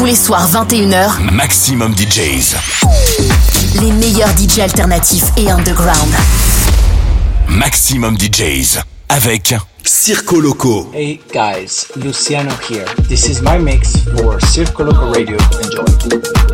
Tous les soirs 21h, Maximum DJs. les meilleurs DJ alternatifs et underground. Maximum DJs. Avec Circo Loco. Hey guys, Luciano here. This is my mix for Circo Loco Radio. Enjoy.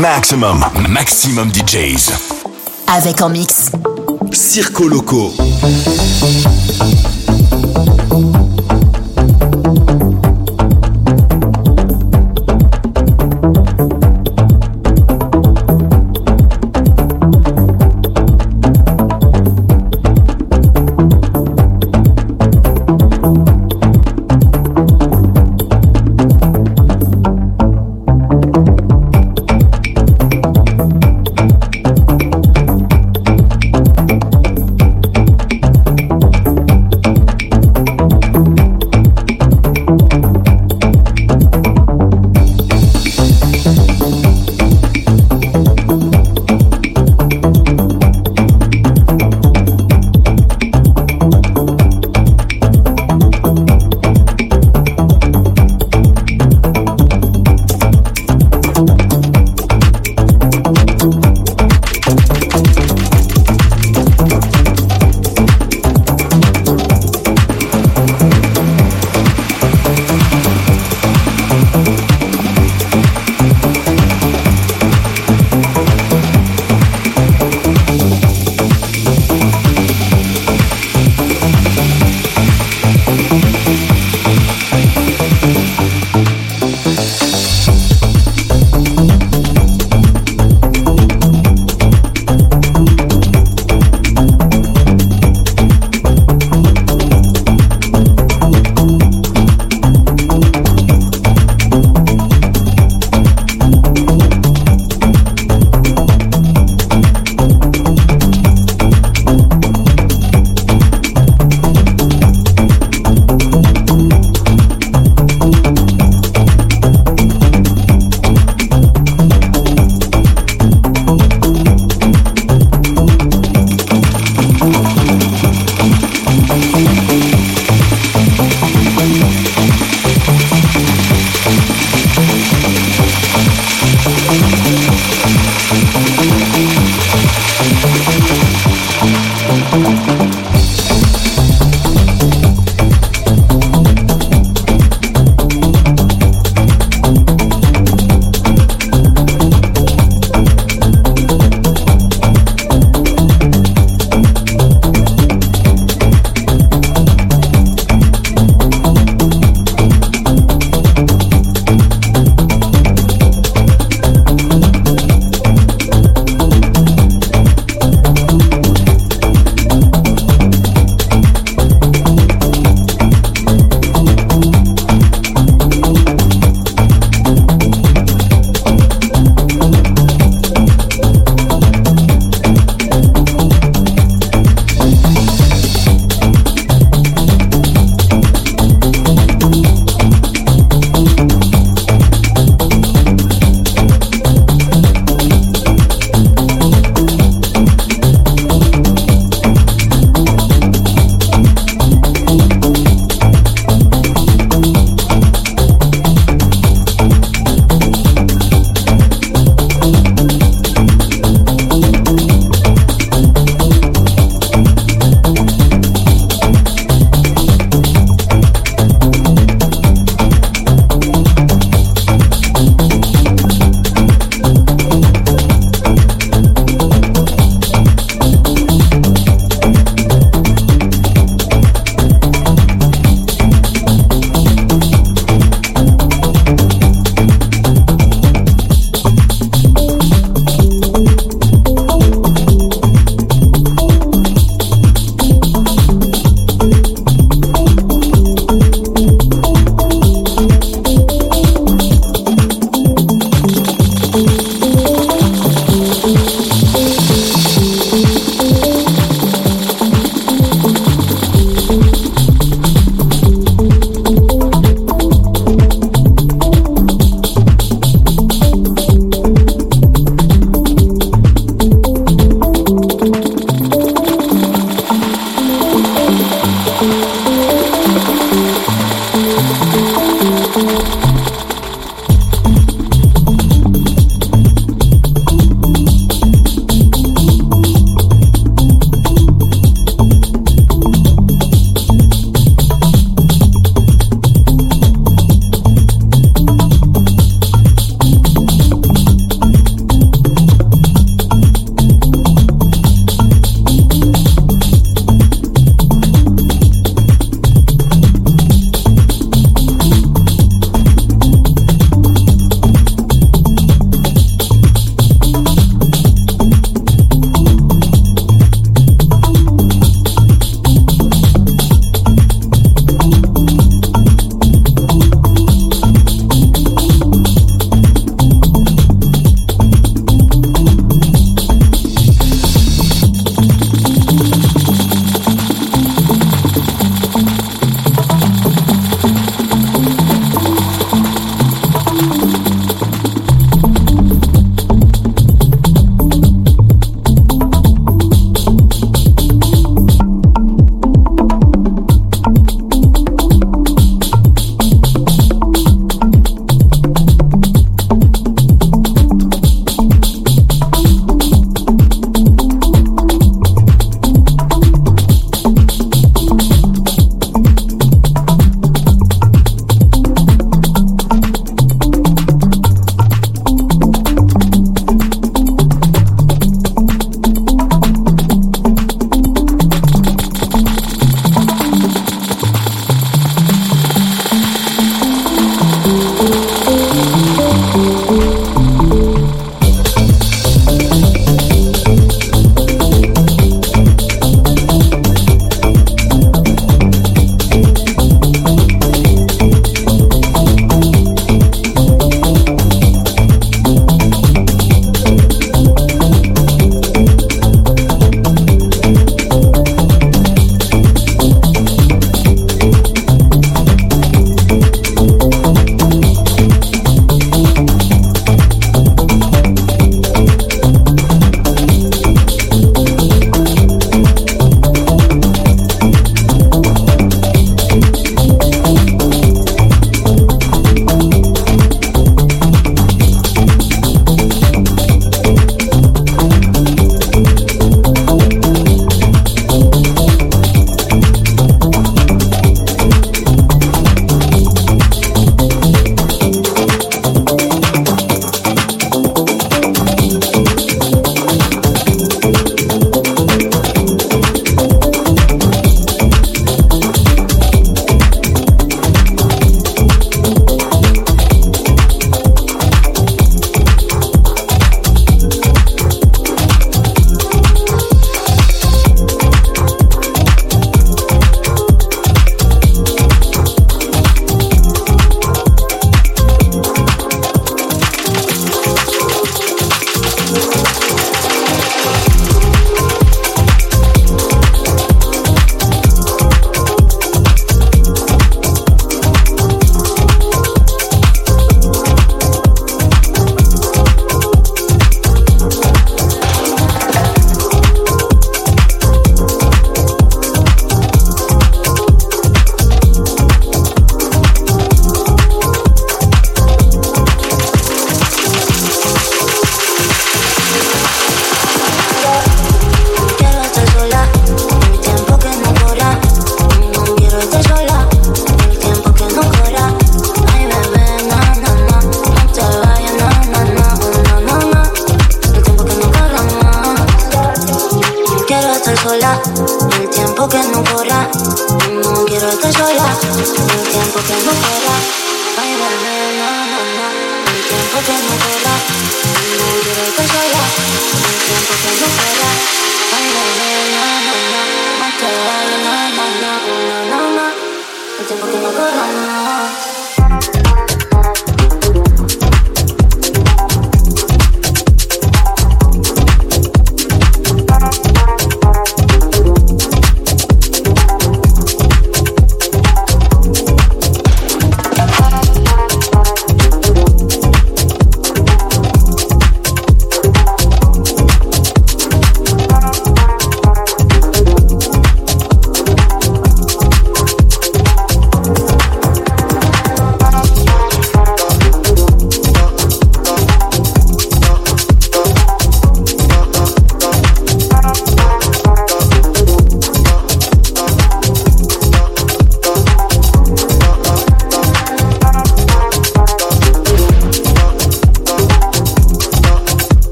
Maximum, maximum DJs. Avec en mix. Circo Loco.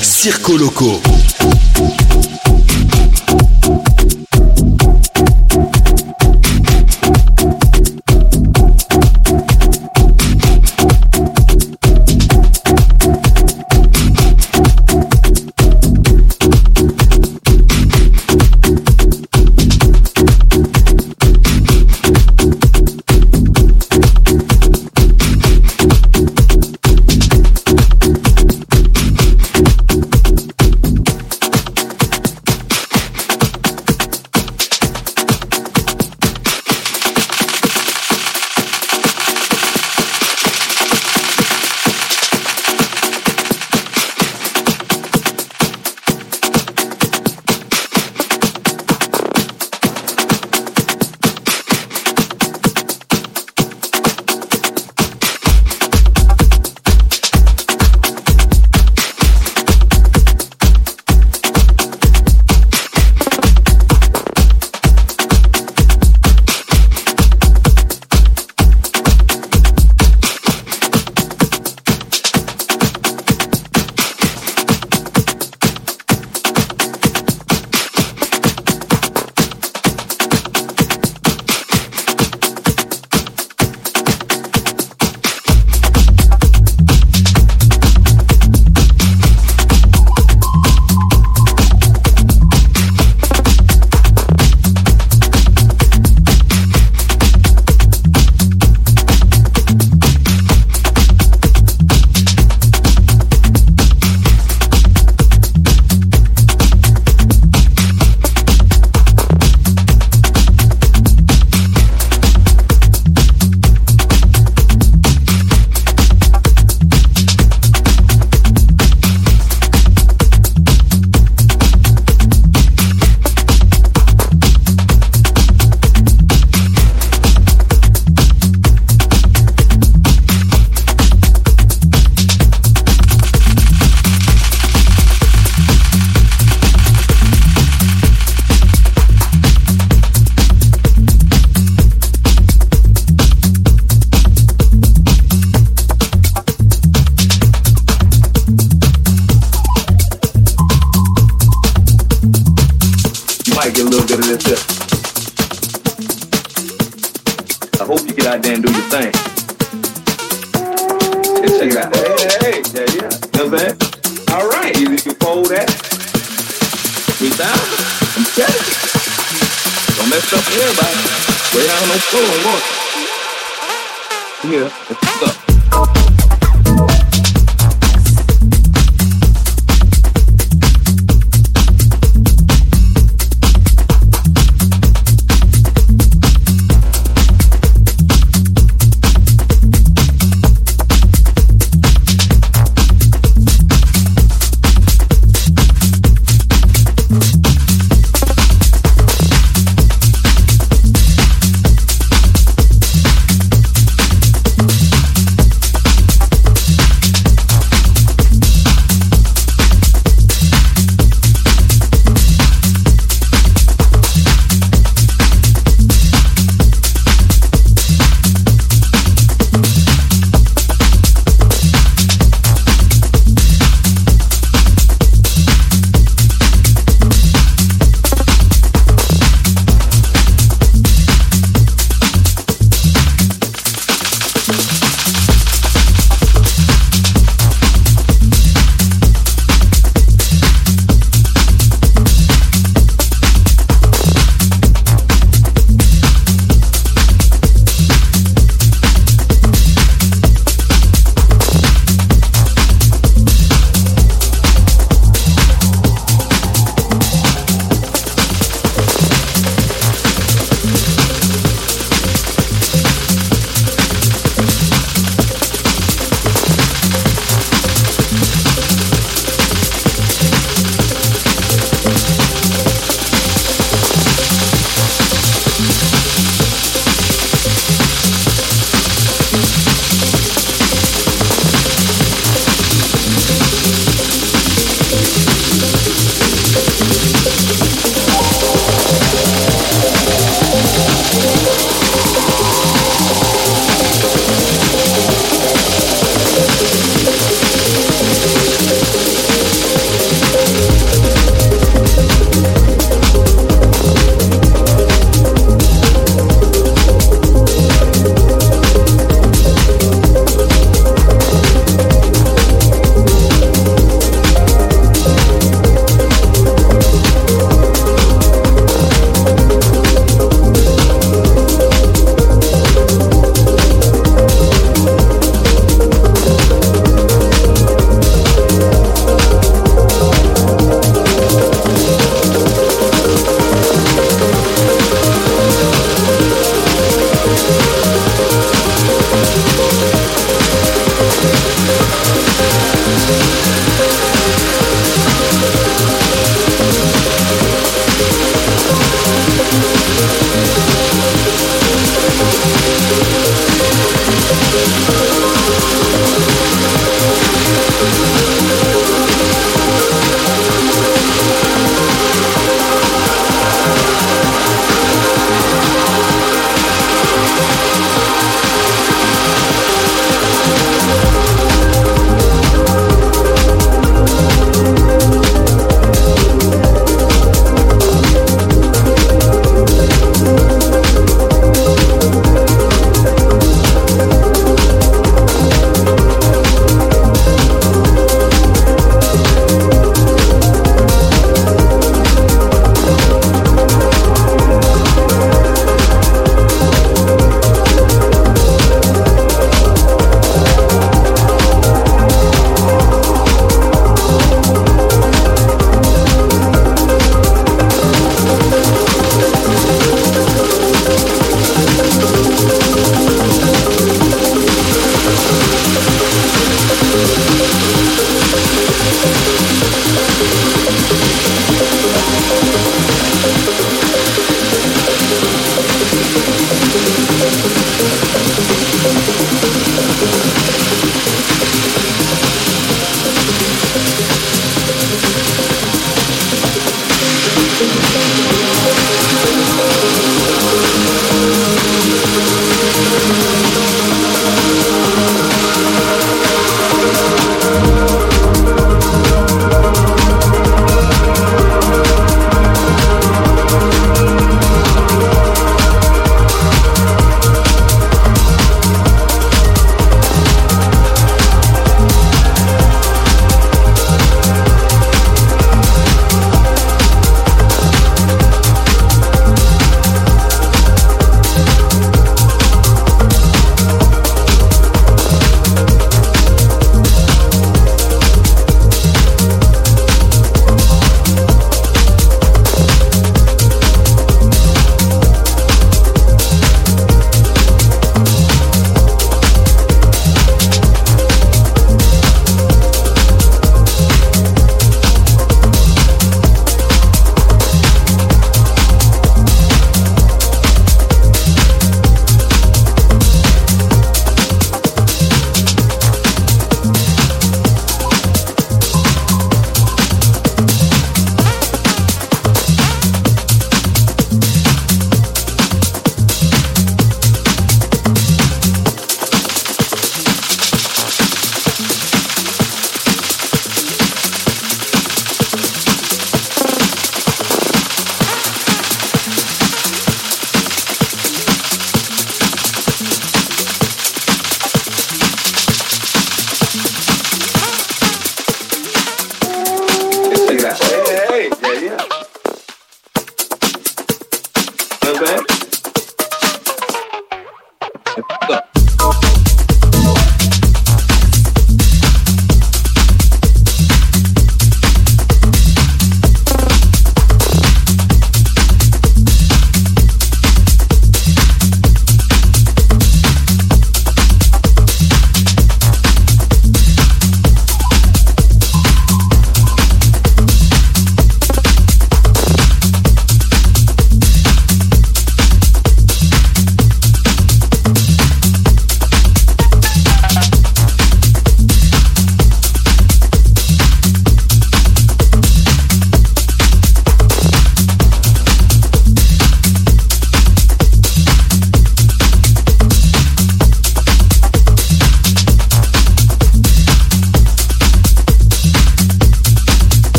Circo Loco.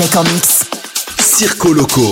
Avec en mix. Circo Loco.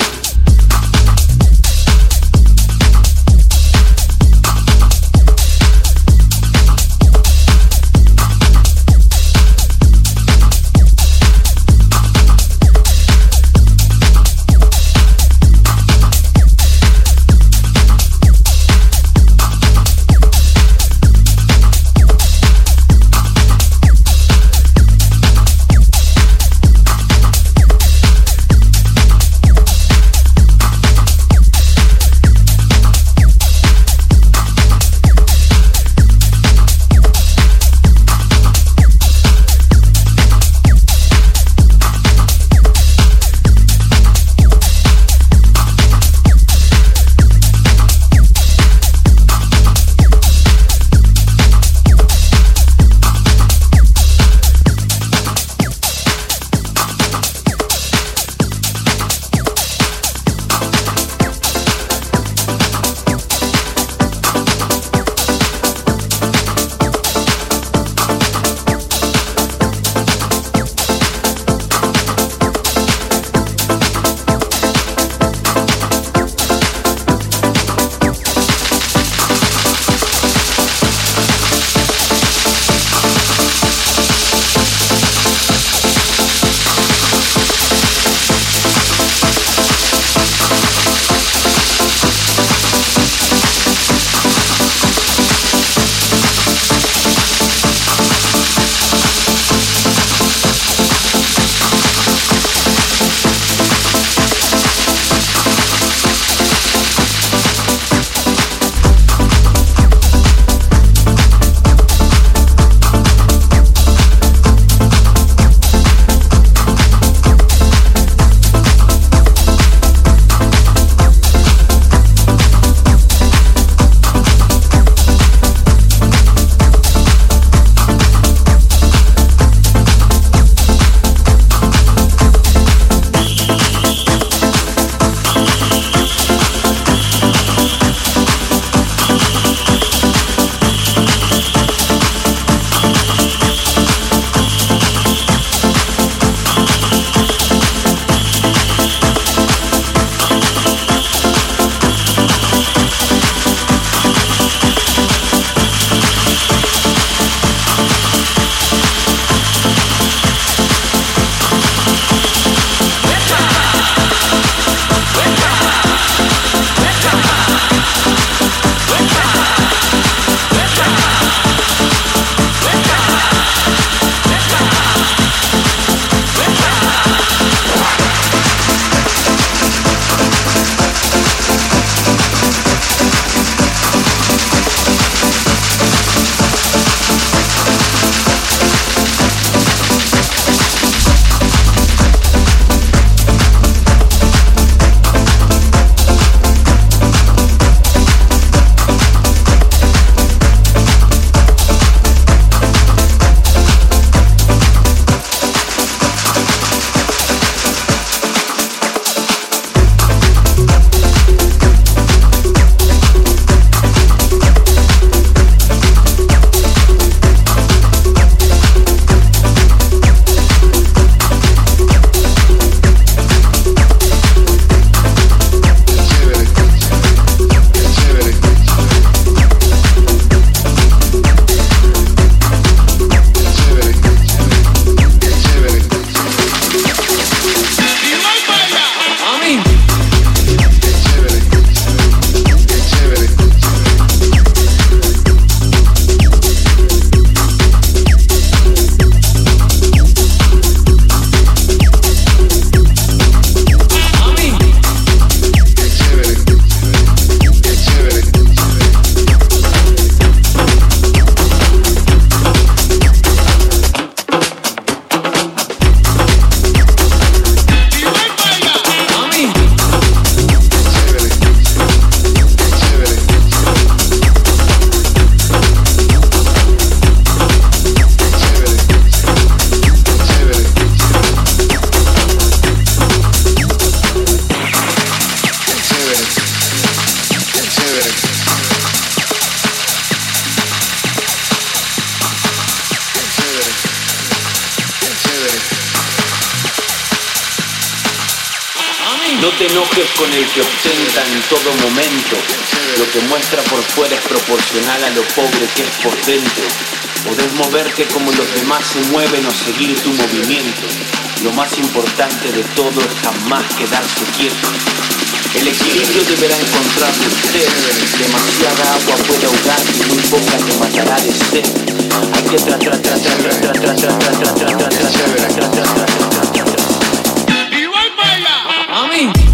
No te enojes con el que ostenta en todo momento. Lo que muestra por fuera es proporcional a lo pobre que es por dentro. Podés moverte como los demás se mueven o seguir tu movimiento. Lo más importante de todo es jamás quedarse quieto. El equilibrio deberá encontrarse usted. Demasiada agua puede ahogar y muy poca te matará de sed. Hay que tratar, Amin.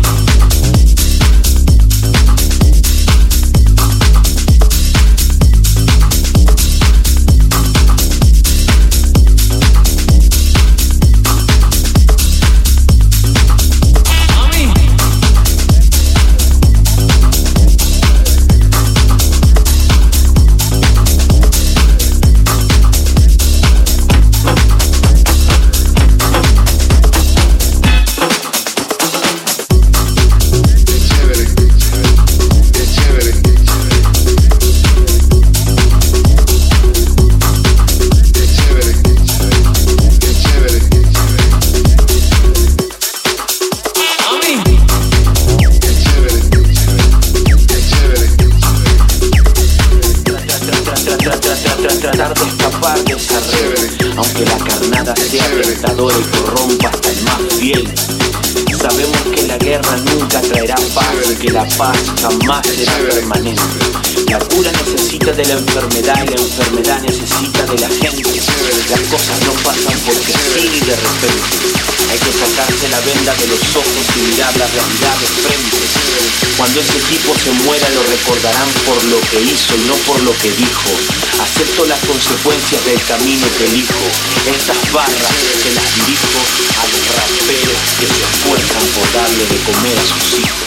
la enfermedad y la enfermedad necesita de la gente. Las cosas no pasan porque sí de repente. Hay que sacarse la venda de los ojos y mirar la realidad de frente. Cuando ese tipo se muera lo recordarán por lo que hizo y no por lo que dijo. Acepto las consecuencias del camino que elijo. Estas barras se las dirijo a los raperos que se esfuerzan por darle de comer a sus hijos.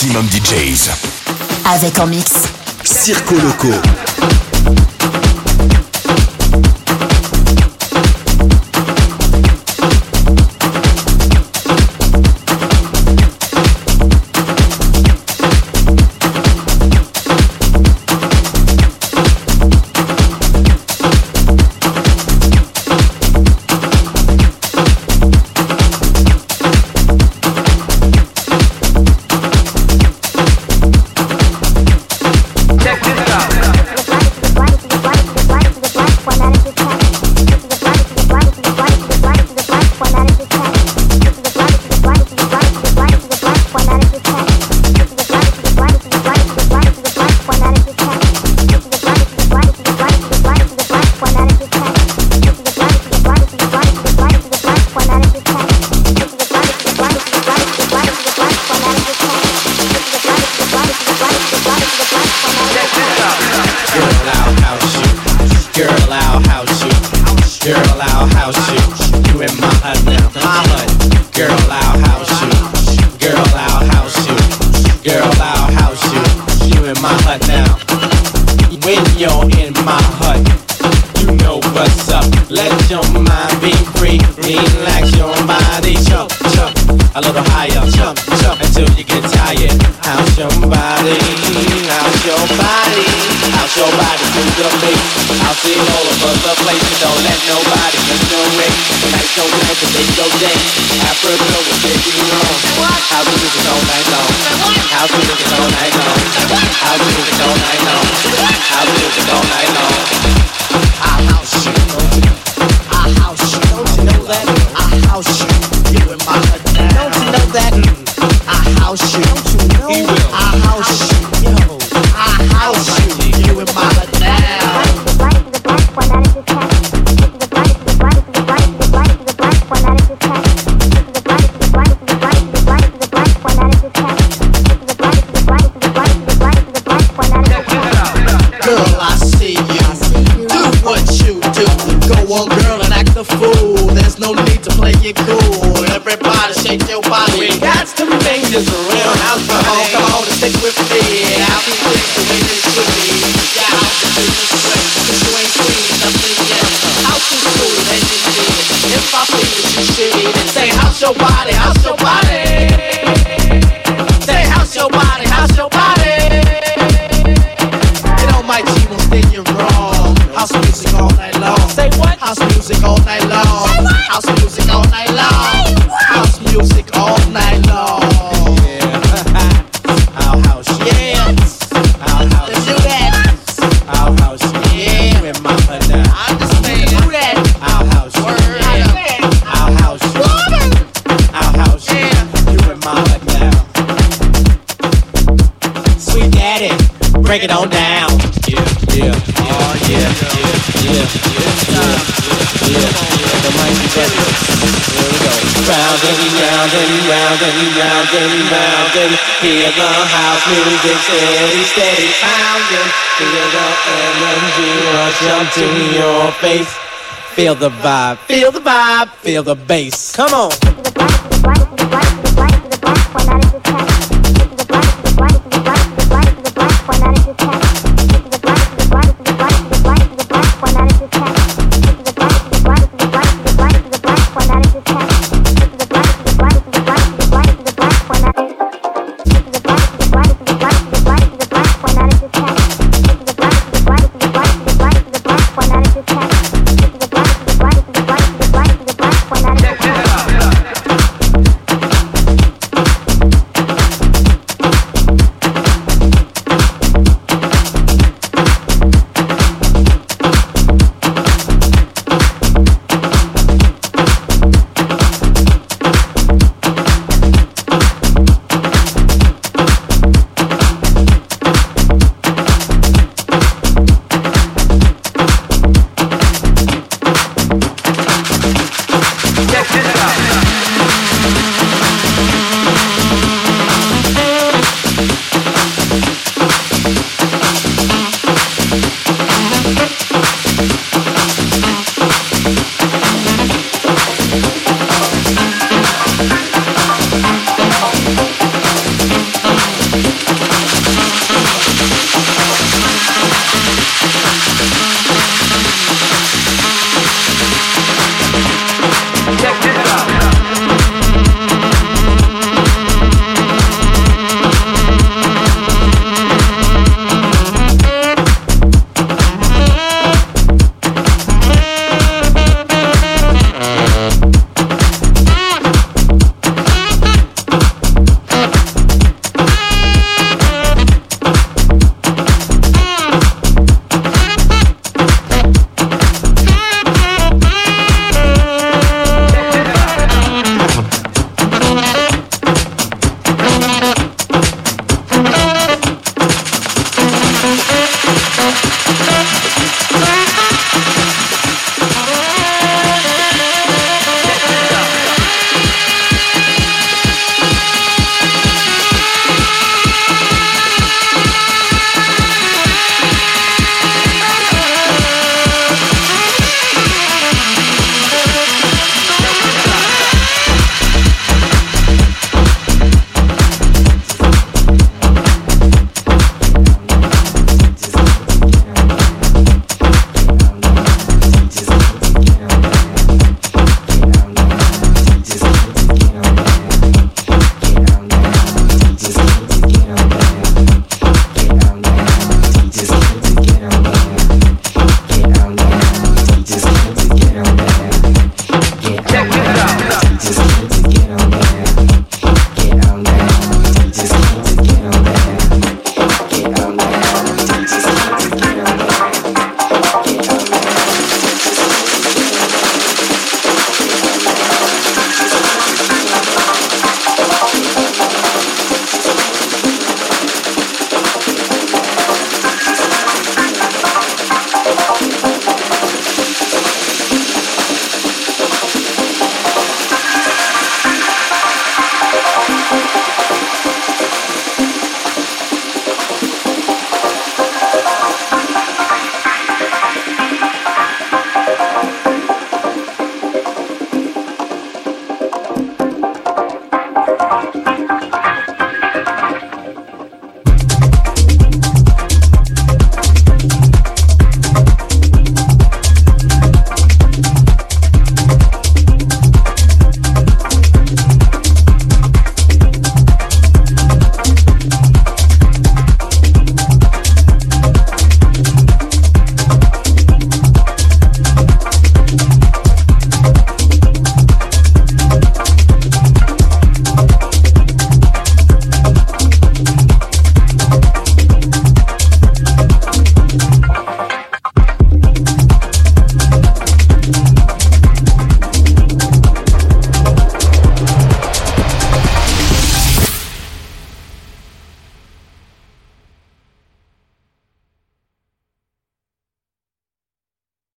Maximum DJs. Avec en mix. Circo Loco. i'll take you home. All night long. House drinking all night long. House drinking all night long. mountain, mountain. feel the house music, steady, steady pounding. Feel the energy rush up to your face. Feel the vibe, feel the vibe, feel the bass. Come on.